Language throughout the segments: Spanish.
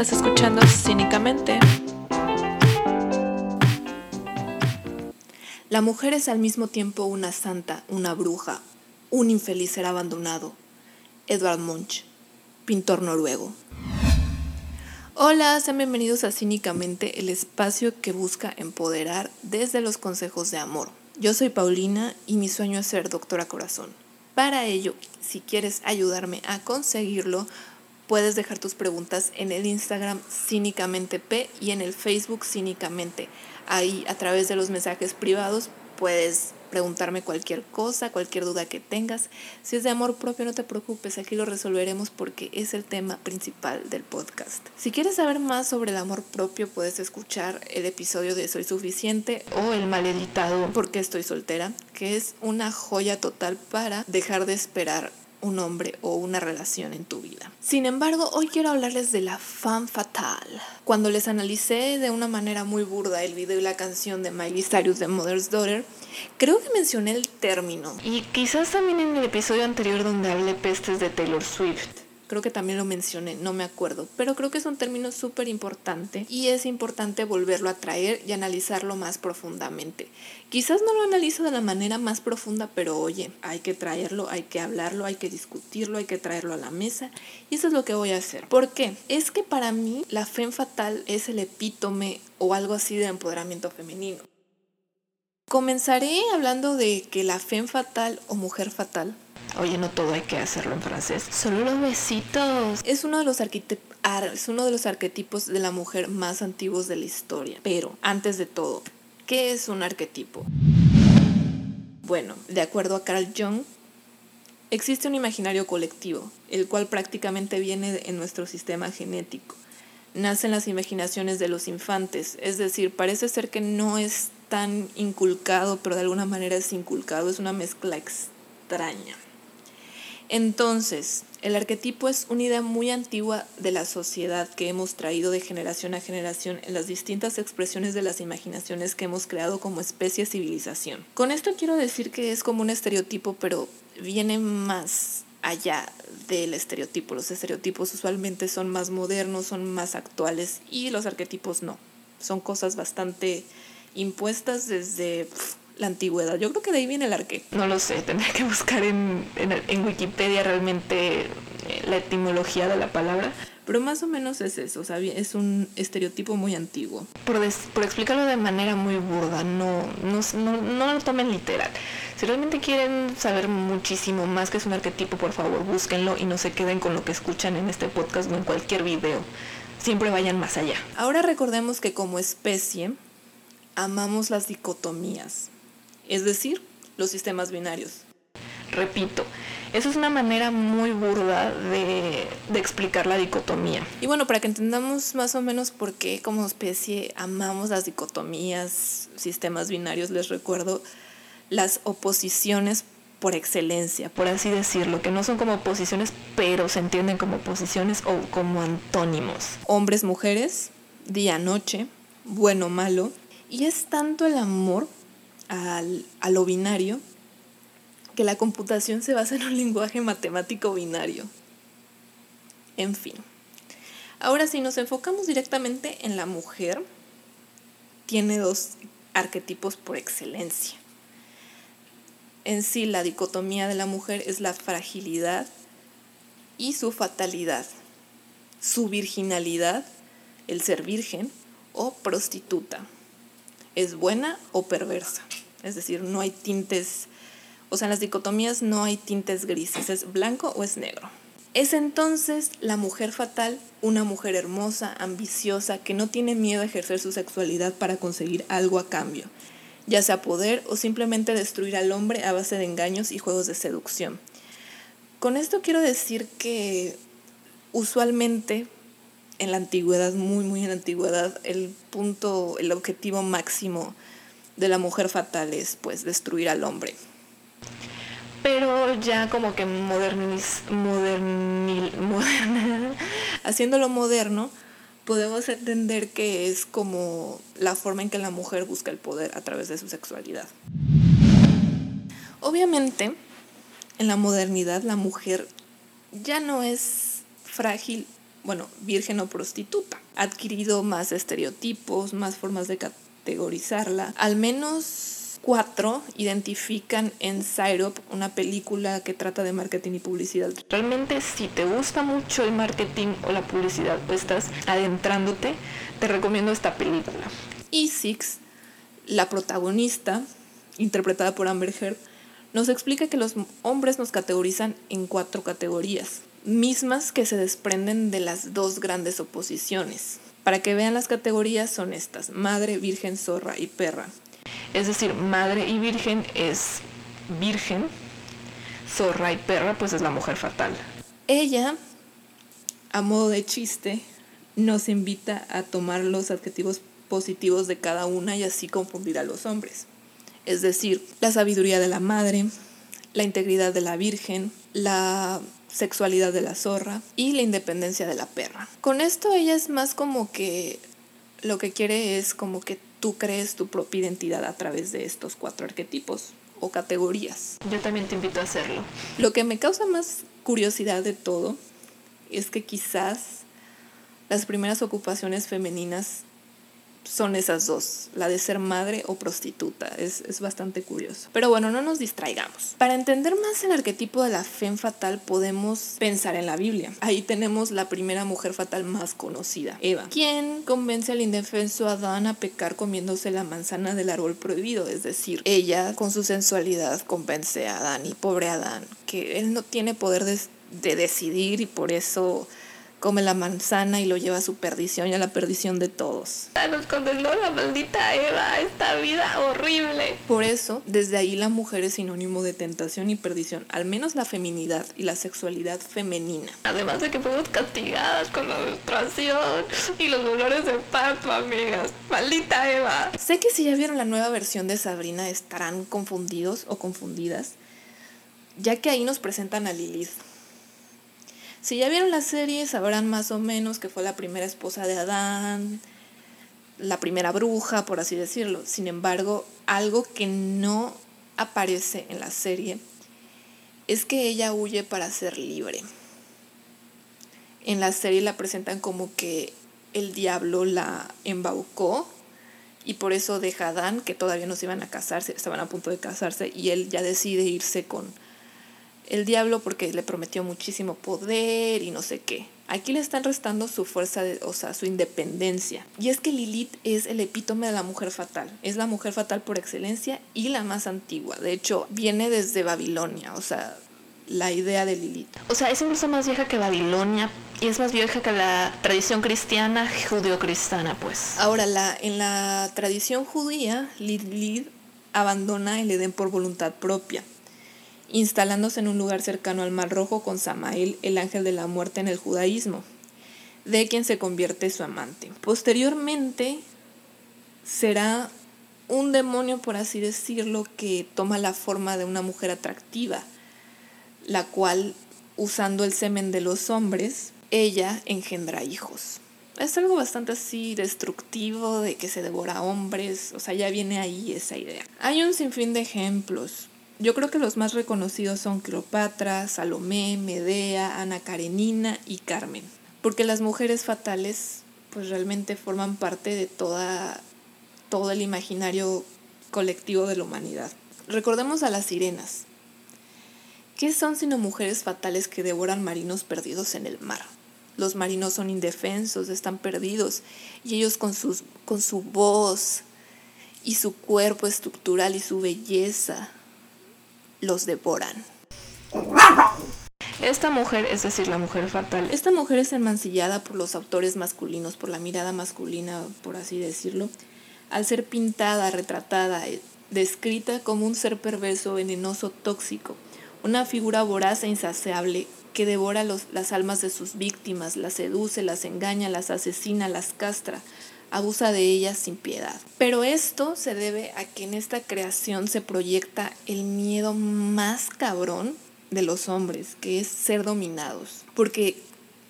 Estás escuchando cínicamente. La mujer es al mismo tiempo una santa, una bruja, un infeliz ser abandonado. Edvard Munch, pintor noruego. Hola, sean bienvenidos a Cínicamente, el espacio que busca empoderar desde los consejos de amor. Yo soy Paulina y mi sueño es ser doctora corazón. Para ello, si quieres ayudarme a conseguirlo, puedes dejar tus preguntas en el Instagram Cínicamente P y en el Facebook Cínicamente. Ahí a través de los mensajes privados puedes preguntarme cualquier cosa, cualquier duda que tengas. Si es de amor propio, no te preocupes, aquí lo resolveremos porque es el tema principal del podcast. Si quieres saber más sobre el amor propio, puedes escuchar el episodio de Soy Suficiente o el mal editado porque estoy soltera, que es una joya total para dejar de esperar un hombre o una relación en tu vida. Sin embargo, hoy quiero hablarles de la fan fatal. Cuando les analicé de una manera muy burda el video y la canción de Miley Cyrus de Mother's Daughter, creo que mencioné el término. Y quizás también en el episodio anterior donde hablé pestes de Taylor Swift creo que también lo mencioné, no me acuerdo, pero creo que es un término súper importante y es importante volverlo a traer y analizarlo más profundamente. Quizás no lo analizo de la manera más profunda, pero oye, hay que traerlo, hay que hablarlo, hay que discutirlo, hay que traerlo a la mesa y eso es lo que voy a hacer. ¿Por qué? Es que para mí la fe fatal es el epítome o algo así de empoderamiento femenino. Comenzaré hablando de que la fe fatal o mujer fatal Oye, no todo hay que hacerlo en francés. Solo los besitos. Es uno de los es uno de los arquetipos de la mujer más antiguos de la historia. Pero, antes de todo, ¿qué es un arquetipo? Bueno, de acuerdo a Carl Jung, existe un imaginario colectivo, el cual prácticamente viene en nuestro sistema genético. Nace en las imaginaciones de los infantes, es decir, parece ser que no es tan inculcado, pero de alguna manera es inculcado, es una mezcla extraña. Entonces, el arquetipo es una idea muy antigua de la sociedad que hemos traído de generación a generación en las distintas expresiones de las imaginaciones que hemos creado como especie civilización. Con esto quiero decir que es como un estereotipo, pero viene más allá del estereotipo. Los estereotipos usualmente son más modernos, son más actuales y los arquetipos no. Son cosas bastante impuestas desde la antigüedad. Yo creo que de ahí viene el arque. No lo sé, tendría que buscar en, en, Wikipedia realmente eh, la etimología de la palabra. Pero más o menos es eso, o sea, es un estereotipo muy antiguo. Por, por explicarlo de manera muy burda, no, no, no, no, lo tomen literal. Si realmente quieren saber muchísimo más que es un arquetipo, por favor, búsquenlo y no se queden con lo que escuchan en este podcast o en cualquier video. Siempre vayan más allá. Ahora recordemos que como especie amamos las dicotomías es decir, los sistemas binarios. Repito, eso es una manera muy burda de, explicar la dicotomía. Y bueno, para que entendamos más o menos por qué como especie amamos las dicotomías, sistemas binarios, les recuerdo las oposiciones por excelencia, por así decirlo, que no son como oposiciones, pero se entienden como oposiciones o como antónimos. Hombres, mujeres, día, noche, bueno, malo. Y es tanto el amor al, a lo binario, que la computación se basa en un lenguaje matemático binario. En fin. Ahora, si nos enfocamos directamente en la mujer, tiene dos arquetipos por excelencia. En sí, la dicotomía de la mujer es la fragilidad y su fatalidad, su virginalidad, el ser virgen o prostituta. Es buena o perversa. Es decir, no hay tintes, o sea, en las dicotomías no hay tintes grises, es blanco o es negro. Es entonces la mujer fatal, una mujer hermosa, ambiciosa, que no tiene miedo a ejercer su sexualidad para conseguir algo a cambio, ya sea poder o simplemente destruir al hombre a base de engaños y juegos de seducción. Con esto quiero decir que usualmente en la antigüedad, muy, muy en la antigüedad, el punto, el objetivo máximo de la mujer fatal es pues destruir al hombre. Pero ya como que moderniz, modernil, haciéndolo moderno, podemos entender que es como la forma en que la mujer busca el poder a través de su sexualidad. Obviamente, en la modernidad la mujer ya no es frágil bueno, virgen o prostituta. Ha adquirido más estereotipos, más formas de categorizarla. Al menos cuatro identifican en Syrup una película que trata de marketing y publicidad. Realmente si te gusta mucho el marketing o la publicidad o estás adentrándote, te recomiendo esta película. Y Six, la protagonista, interpretada por Amber Heard, nos explica que los hombres nos categorizan en cuatro categorías, mismas que se desprenden de las dos grandes oposiciones. Para que vean las categorías son estas, madre, virgen, zorra y perra. Es decir, madre y virgen es virgen, zorra y perra pues es la mujer fatal. Ella, a modo de chiste, nos invita a tomar los adjetivos positivos de cada una y así confundir a los hombres. Es decir, la sabiduría de la madre, la integridad de la virgen, la sexualidad de la zorra y la independencia de la perra. Con esto ella es más como que lo que quiere es como que tú crees tu propia identidad a través de estos cuatro arquetipos o categorías. Yo también te invito a hacerlo. Lo que me causa más curiosidad de todo es que quizás las primeras ocupaciones femeninas son esas dos, la de ser madre o prostituta. Es, bastante curioso. Pero bueno, no nos distraigamos. Para entender más el arquetipo de la fe fatal podemos pensar en la Biblia. Ahí tenemos la primera mujer fatal más conocida, Eva, quien convence al indefenso Adán a pecar comiéndose la manzana del árbol prohibido. Es decir, ella con su sensualidad convence a Adán y pobre Adán, que él no tiene poder de, de decidir y por eso come la manzana y lo lleva a su perdición y a la perdición de todos. Nos condenó la maldita Eva a esta vida horrible. Por eso, desde ahí la mujer es sinónimo de tentación y perdición, al menos la feminidad y la sexualidad femenina. Además de que fuimos castigadas con la menstruación y los dolores de parto, amigas. Maldita Eva. Sé que si ya vieron la nueva versión de Sabrina estarán confundidos o confundidas, ya que ahí nos presentan a Lilith si ya vieron la serie, sabrán más o menos que fue la primera esposa de Adán, la primera bruja, por así decirlo. Sin embargo, algo que no aparece en la serie es que ella huye para ser libre. En la serie la presentan como que el diablo la embaucó y por eso deja a Adán, que todavía no se iban a casarse, estaban a punto de casarse, y él ya decide irse con, el diablo porque le prometió muchísimo poder y no sé qué. Aquí le están restando su fuerza, de, o sea, su independencia. Y es que Lilith es el epítome de la mujer fatal. Es la mujer fatal por excelencia y la más antigua. De hecho, viene desde Babilonia, o sea, la idea de Lilith. O sea, es incluso más vieja que Babilonia y es más vieja que la tradición cristiana judio-cristiana, pues. Ahora, la, en la tradición judía, Lilith abandona el Edén por voluntad propia instalándose en un lugar cercano al Mar Rojo con Samael, el ángel de la muerte en el judaísmo, de quien se convierte su amante. Posteriormente será un demonio, por así decirlo, que toma la forma de una mujer atractiva, la cual, usando el semen de los hombres, ella engendra hijos. Es algo bastante así destructivo de que se devora hombres, o sea, ya viene ahí esa idea. Hay un sinfín de ejemplos. Yo creo que los más reconocidos son Cleopatra, Salomé, Medea, Ana Karenina y Carmen, porque las mujeres fatales pues realmente forman parte de toda, todo el imaginario colectivo de la humanidad. Recordemos a las sirenas. ¿Qué son sino mujeres fatales que devoran marinos perdidos en el mar? Los marinos son indefensos, están perdidos, y ellos con, sus, con su voz y su cuerpo estructural y su belleza los devoran. Esta mujer, es decir, la mujer fatal, esta mujer es emancillada por los autores masculinos, por la mirada masculina, por así decirlo, al ser pintada, retratada, eh, descrita como un ser perverso, venenoso, tóxico, una figura voraz e insaciable que devora las almas de sus víctimas, las seduce, las engaña, las asesina, las castra, abusa de ellas sin piedad. Pero esto se debe a que en esta creación se proyecta el miedo más cabrón de los hombres, que es ser dominados, porque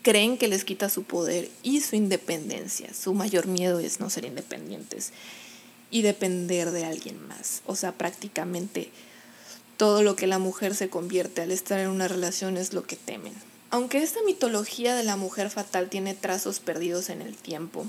creen que les quita su poder y su independencia. Su mayor miedo es no ser independientes y depender de alguien más. O sea, prácticamente todo lo que la mujer se convierte al estar en una relación es lo que temen. Aunque esta mitología de la mujer fatal tiene trazos perdidos en el tiempo,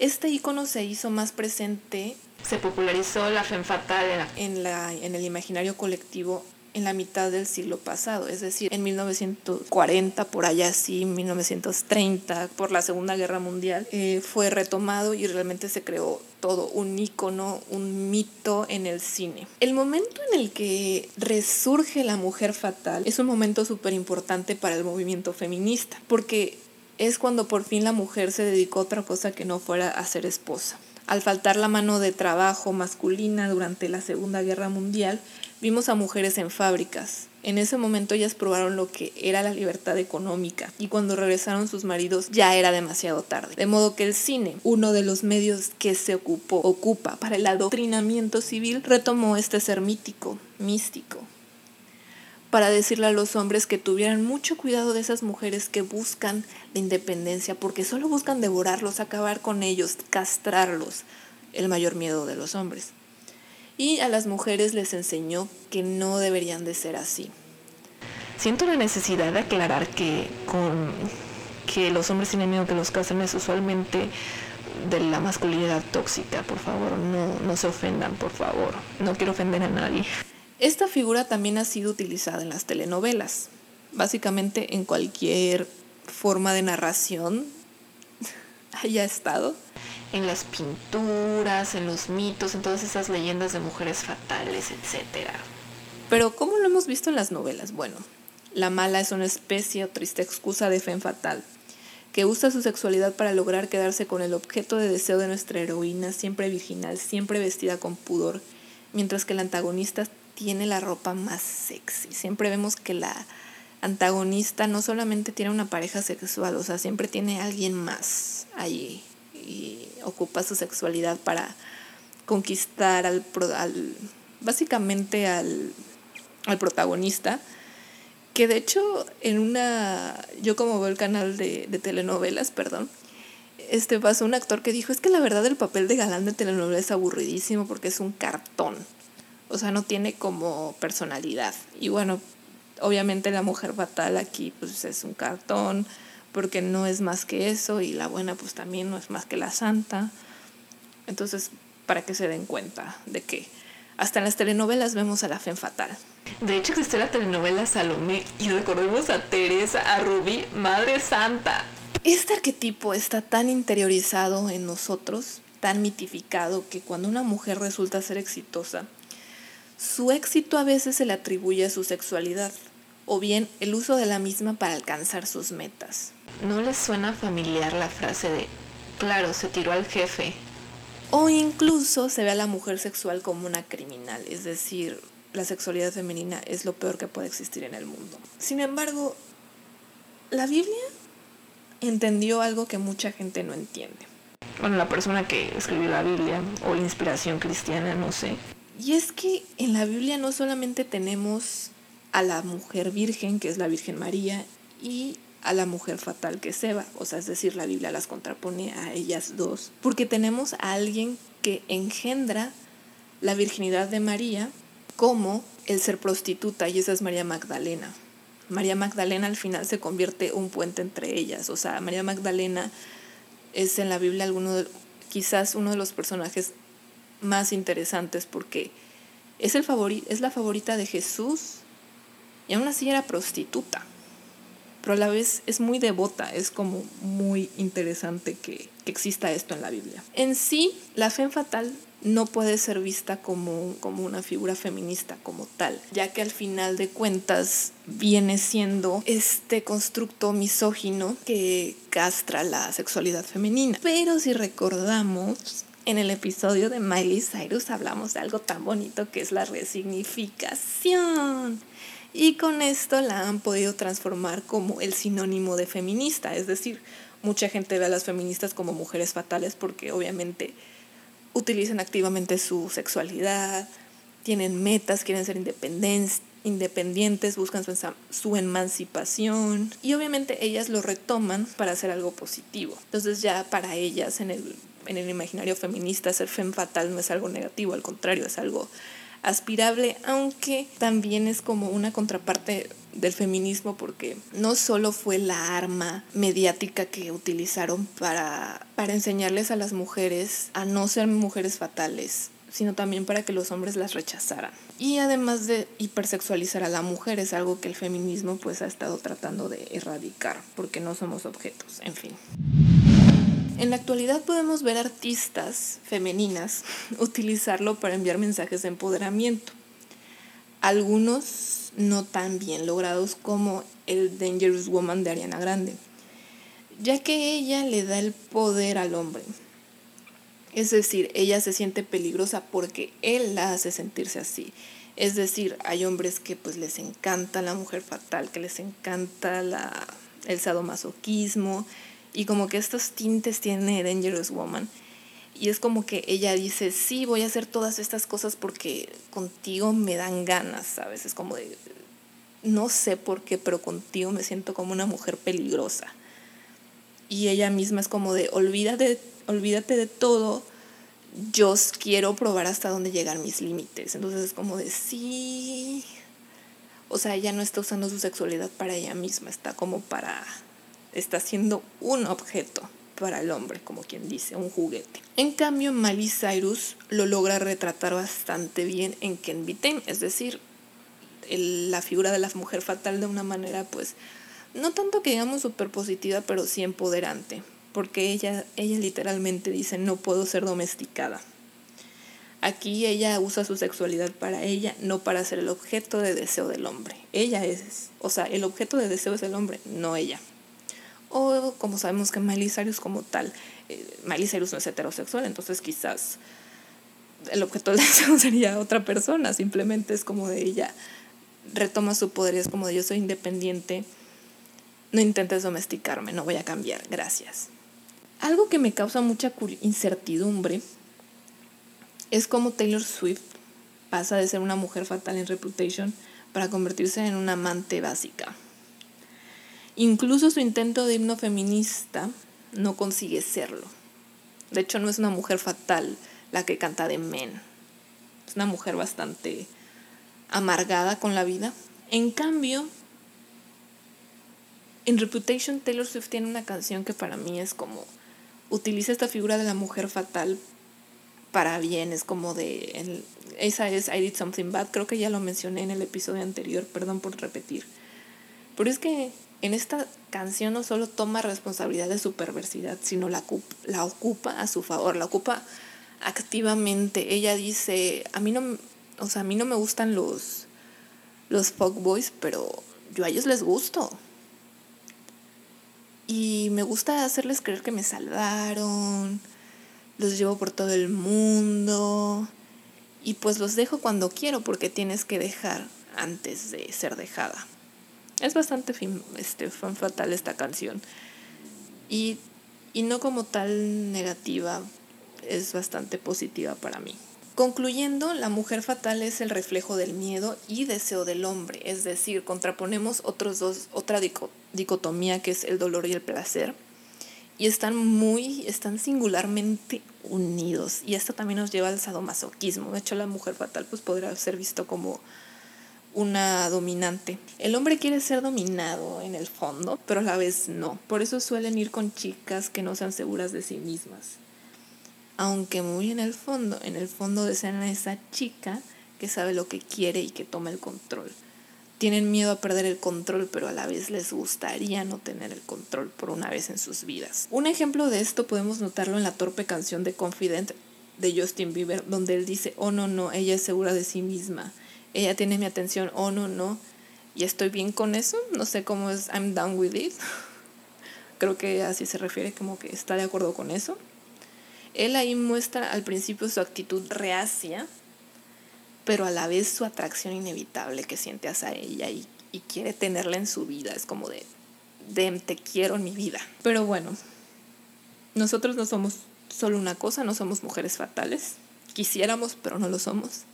este icono se hizo más presente, se popularizó la femme fatal en, la, en el imaginario colectivo en la mitad del siglo pasado, es decir, en 1940, por allá sí, 1930, por la Segunda Guerra Mundial, eh, fue retomado y realmente se creó todo un icono, un mito en el cine. El momento en el que resurge la mujer fatal es un momento súper importante para el movimiento feminista, porque es cuando por fin la mujer se dedicó a otra cosa que no fuera a ser esposa. Al faltar la mano de trabajo masculina durante la Segunda Guerra Mundial, vimos a mujeres en fábricas. En ese momento ellas probaron lo que era la libertad económica y cuando regresaron sus maridos ya era demasiado tarde. De modo que el cine, uno de los medios que se ocupa para el adoctrinamiento civil, retomó este ser mítico, místico, para decirle a los hombres que tuvieran mucho cuidado de esas mujeres que buscan la independencia, porque solo buscan devorarlos, acabar con ellos, castrarlos, el mayor miedo de los hombres. Y a las mujeres les enseñó que no deberían de ser así. Siento la necesidad de aclarar que con que los hombres tienen miedo que los casen es usualmente de la masculinidad tóxica, por favor, no, no se ofendan, por favor. No quiero ofender a nadie. Esta figura también ha sido utilizada en las telenovelas, básicamente en cualquier forma de narración haya estado. En las pinturas, en los mitos, en todas esas leyendas de mujeres fatales, etc. Pero ¿cómo lo hemos visto en las novelas? Bueno, la mala es una especie o triste excusa de fe fatal, que usa su sexualidad para lograr quedarse con el objeto de deseo de nuestra heroína, siempre virginal, siempre vestida con pudor, mientras que el antagonista tiene la ropa más sexy. Siempre vemos que la antagonista no solamente tiene una pareja sexual, o sea, siempre tiene alguien más allí y ocupa su sexualidad para conquistar al, al básicamente al, al protagonista que de hecho en una yo como veo el canal de, de telenovelas perdón este pasó un actor que dijo es que la verdad el papel de galán de telenovela es aburridísimo porque es un cartón o sea, no tiene como personalidad. Y bueno, obviamente la mujer fatal aquí pues es un cartón, porque no es más que eso, y la buena pues también no es más que la santa. Entonces, para que se den cuenta de que hasta en las telenovelas vemos a la fe fatal. De hecho, existe la telenovela Salomé y recordemos a Teresa, a Rubí, Madre Santa. Este arquetipo está tan interiorizado en nosotros, tan mitificado, que cuando una mujer resulta ser exitosa, su éxito a veces se le atribuye a su sexualidad, o bien el uso de la misma para alcanzar sus metas. ¿No les suena familiar la frase de, claro, se tiró al jefe? O incluso se ve a la mujer sexual como una criminal, es decir, la sexualidad femenina es lo peor que puede existir en el mundo. Sin embargo, la Biblia entendió algo que mucha gente no entiende. Bueno, la persona que escribió la Biblia o la inspiración cristiana, no sé, y es que en la Biblia no solamente tenemos a la mujer virgen, que es la Virgen María, y a la mujer fatal, que es Eva. O sea, es decir, la Biblia las contrapone a ellas dos. Porque tenemos a alguien que engendra la virginidad de María como el ser prostituta, y esa es María Magdalena. María Magdalena al final se convierte un puente entre ellas. O sea, María Magdalena es en la Biblia alguno quizás uno de los personajes más interesantes porque es, el es la favorita de Jesús y aún así era prostituta. Pero a la vez es muy devota, es como muy interesante que, que exista esto en la Biblia. En sí, la fe fatal no puede ser vista como, como una figura feminista como tal, ya que al final de cuentas viene siendo este constructo misógino que castra la sexualidad femenina. Pero si recordamos, en el episodio de Miley Cyrus hablamos de algo tan bonito que es la resignificación. Y con esto la han podido transformar como el sinónimo de feminista. Es decir, mucha gente ve a las feministas como mujeres fatales porque obviamente utilizan activamente su sexualidad, tienen metas, quieren ser independientes, buscan su, su, emancipación y obviamente ellas lo retoman para hacer algo positivo. Entonces ya para ellas en el en el imaginario feminista ser femme fatal no es algo negativo, al contrario, es algo aspirable, aunque también es como una contraparte del feminismo porque no solo fue la arma mediática que utilizaron para, para enseñarles a las mujeres a no ser mujeres fatales, sino también para que los hombres las rechazaran. Y además de hipersexualizar a la mujer es algo que el feminismo pues ha estado tratando de erradicar, porque no somos objetos, en fin. En la actualidad podemos ver artistas femeninas utilizarlo para enviar mensajes de empoderamiento. Algunos no tan bien logrados como el Dangerous Woman de Ariana Grande, ya que ella le da el poder al hombre es decir, ella se siente peligrosa porque él la hace sentirse así. Es decir, hay hombres que pues les encanta la mujer fatal, que les encanta la, el sadomasoquismo y como que estos tintes tiene Dangerous Woman. Y es como que ella dice, sí, voy a hacer todas estas cosas porque contigo me dan ganas, ¿sabes? Es como de, no sé por qué, pero contigo me siento como una mujer peligrosa. Y ella misma es como de, olvídate olvídate de todo, yo quiero probar hasta dónde llegan mis límites. Entonces es como de sí. O sea, ella no está usando su sexualidad para ella misma, está como para. Está siendo un objeto para el hombre, como quien dice, un juguete. En cambio, Miley Cyrus lo logra retratar bastante bien en Ken Tame, es decir, la figura de la mujer fatal de una manera, pues, no tanto que digamos súper positiva, pero sí empoderante porque ella, ella literalmente dice no puedo ser domesticada. Aquí ella usa su sexualidad para ella, no para ser el objeto de deseo del hombre. Ella es, o sea, el objeto de deseo es el hombre, no ella. O como sabemos que Miley Cyrus como tal, eh, Miley no es heterosexual, entonces quizás el objeto del deseo sería otra persona, simplemente es como de ella retoma su poder es como de yo soy independiente, no intentes domesticarme, no voy a cambiar, gracias. Algo que me causa mucha incertidumbre es cómo Taylor Swift pasa de ser una mujer fatal en Reputation para convertirse en una amante básica. Incluso su intento de himno feminista no consigue serlo. De hecho, no es una mujer fatal la que canta de Men. Es una mujer bastante amargada con la vida. En cambio, en Reputation Taylor Swift tiene una canción que para mí es como utiliza esta figura de la mujer fatal para bien, es como de, esa es I Did Something Bad, creo que ya lo mencioné en el episodio anterior, perdón por repetir. Pero es que en esta canción no solo toma responsabilidad de su perversidad, sino la, ocupa a su favor, la ocupa activamente. Ella dice, a mí no, o sea, a mí no me gustan los, los fuckboys, pero yo a ellos les gusto. Y me gusta hacerles creer que me salvaron, los llevo por todo el mundo y pues los dejo cuando quiero porque tienes que dejar antes de ser dejada. Es bastante fin, este, fan fatal esta canción y, y no como tal negativa, es bastante positiva para mí. Concluyendo, la mujer fatal es el reflejo del miedo y deseo del hombre, es decir, contraponemos otros dos, otra dicotomía que es el dolor y el placer, y están muy, están singularmente unidos, y esto también nos lleva al sadomasoquismo. De hecho, la mujer fatal pues podría ser visto como una dominante. El hombre quiere ser dominado en el fondo, pero a la vez no. Por eso suelen ir con chicas que no sean seguras de sí mismas aunque muy en el fondo, en el fondo desean a esa chica que sabe lo que quiere y que toma el control. Tienen miedo a perder el control, pero a la vez les gustaría no tener el control por una vez en sus vidas. Un ejemplo de esto podemos notarlo en la torpe canción de Confident de Justin Bieber, donde él dice, oh no, no, ella es segura de sí misma, ella tiene mi atención, oh no, no, y estoy bien con eso, no sé cómo es, I'm done with it. Creo que así se refiere, como que está de acuerdo con eso. Él ahí muestra al principio su actitud reacia, pero a la vez su atracción inevitable que siente hacia ella y, quiere tenerla en su vida. Es como de, de, te quiero en mi vida. Pero bueno, nosotros no somos solo una cosa, no somos mujeres fatales. Quisiéramos, pero no lo somos.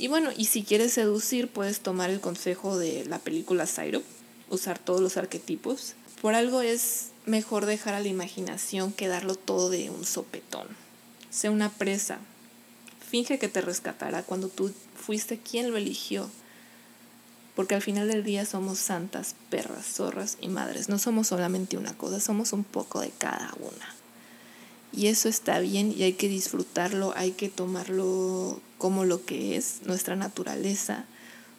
Y bueno, y si quieres seducir, puedes tomar el consejo de la película Syrup, usar todos los arquetipos. Por algo es mejor dejar a la imaginación que darlo todo de un sopetón. Sé una presa finge que te rescatará cuando tú fuiste quien lo eligió. Porque al final del día somos santas, perras, zorras y madres. No somos solamente una cosa, somos un poco de cada una. Y eso está bien y hay que disfrutarlo, hay que tomarlo como lo que es, nuestra naturaleza.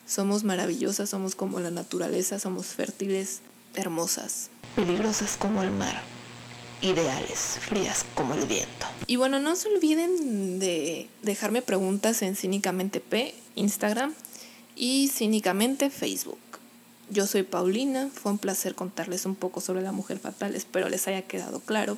Somos maravillosas, somos como la naturaleza, somos fértiles, hermosas. Peligrosas como el mar, ideales, frías como el viento. Y bueno, no se olviden de dejarme preguntas en Cínicamente P, Instagram y Cínicamente Facebook. Yo soy Paulina, fue un placer contarles un poco sobre la mujer fatal, espero les haya quedado claro